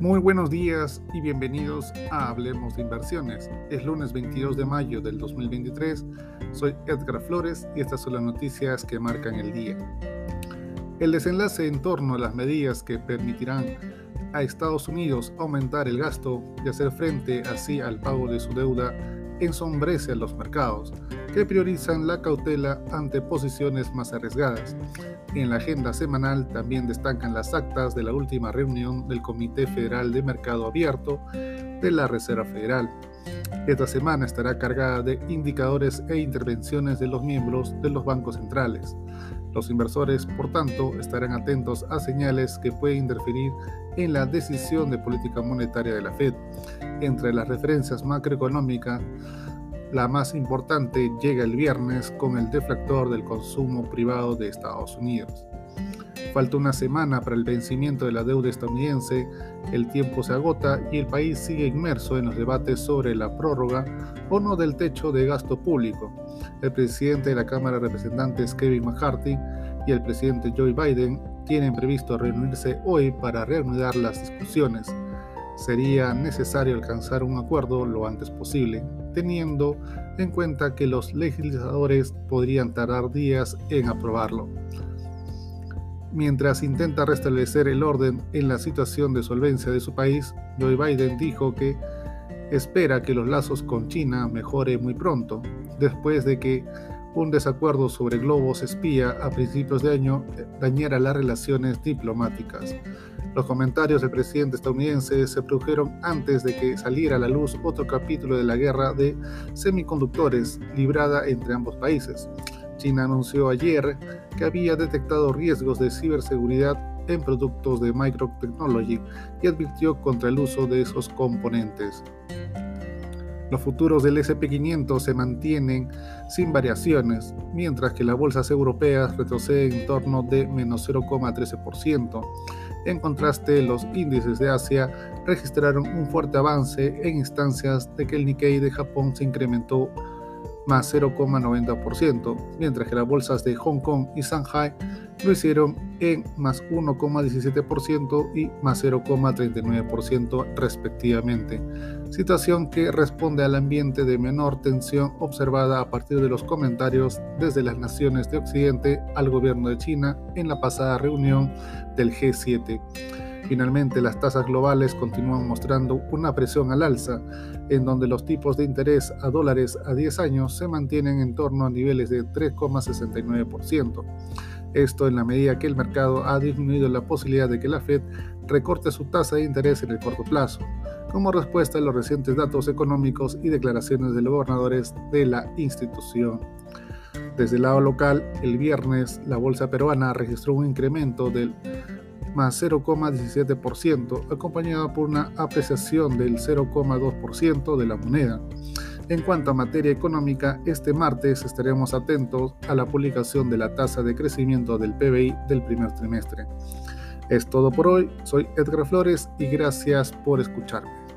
Muy buenos días y bienvenidos a Hablemos de Inversiones. Es lunes 22 de mayo del 2023. Soy Edgar Flores y estas son las noticias que marcan el día. El desenlace en torno a las medidas que permitirán a Estados Unidos aumentar el gasto y hacer frente así al pago de su deuda ensombrece a los mercados, que priorizan la cautela ante posiciones más arriesgadas. En la agenda semanal también destacan las actas de la última reunión del Comité Federal de Mercado Abierto de la Reserva Federal. Esta semana estará cargada de indicadores e intervenciones de los miembros de los bancos centrales. Los inversores, por tanto, estarán atentos a señales que pueden interferir en la decisión de política monetaria de la Fed. Entre las referencias macroeconómicas, la más importante llega el viernes con el deflactor del consumo privado de Estados Unidos. Falta una semana para el vencimiento de la deuda estadounidense, el tiempo se agota y el país sigue inmerso en los debates sobre la prórroga o no del techo de gasto público. El presidente de la Cámara de Representantes, Kevin McCarthy, y el presidente Joe Biden tienen previsto reunirse hoy para reanudar las discusiones sería necesario alcanzar un acuerdo lo antes posible, teniendo en cuenta que los legisladores podrían tardar días en aprobarlo. Mientras intenta restablecer el orden en la situación de solvencia de su país, Joe Biden dijo que espera que los lazos con China mejore muy pronto, después de que un desacuerdo sobre globos espía a principios de año dañara las relaciones diplomáticas. Los comentarios del presidente estadounidense se produjeron antes de que saliera a la luz otro capítulo de la guerra de semiconductores librada entre ambos países. China anunció ayer que había detectado riesgos de ciberseguridad en productos de Microtechnology y advirtió contra el uso de esos componentes. Los futuros del SP500 se mantienen sin variaciones, mientras que las bolsas europeas retroceden en torno de menos 0,13%. En contraste, los índices de Asia registraron un fuerte avance en instancias de que el Nikkei de Japón se incrementó más 0,90%, mientras que las bolsas de Hong Kong y Shanghai lo hicieron en más 1,17% y más 0,39% respectivamente, situación que responde al ambiente de menor tensión observada a partir de los comentarios desde las naciones de Occidente al gobierno de China en la pasada reunión del G7. Finalmente, las tasas globales continúan mostrando una presión al alza, en donde los tipos de interés a dólares a 10 años se mantienen en torno a niveles de 3,69%. Esto en la medida que el mercado ha disminuido la posibilidad de que la Fed recorte su tasa de interés en el corto plazo, como respuesta a los recientes datos económicos y declaraciones de los gobernadores de la institución. Desde el lado local, el viernes la bolsa peruana registró un incremento del más 0,17%, acompañado por una apreciación del 0,2% de la moneda. En cuanto a materia económica, este martes estaremos atentos a la publicación de la tasa de crecimiento del PBI del primer trimestre. Es todo por hoy, soy Edgar Flores y gracias por escucharme.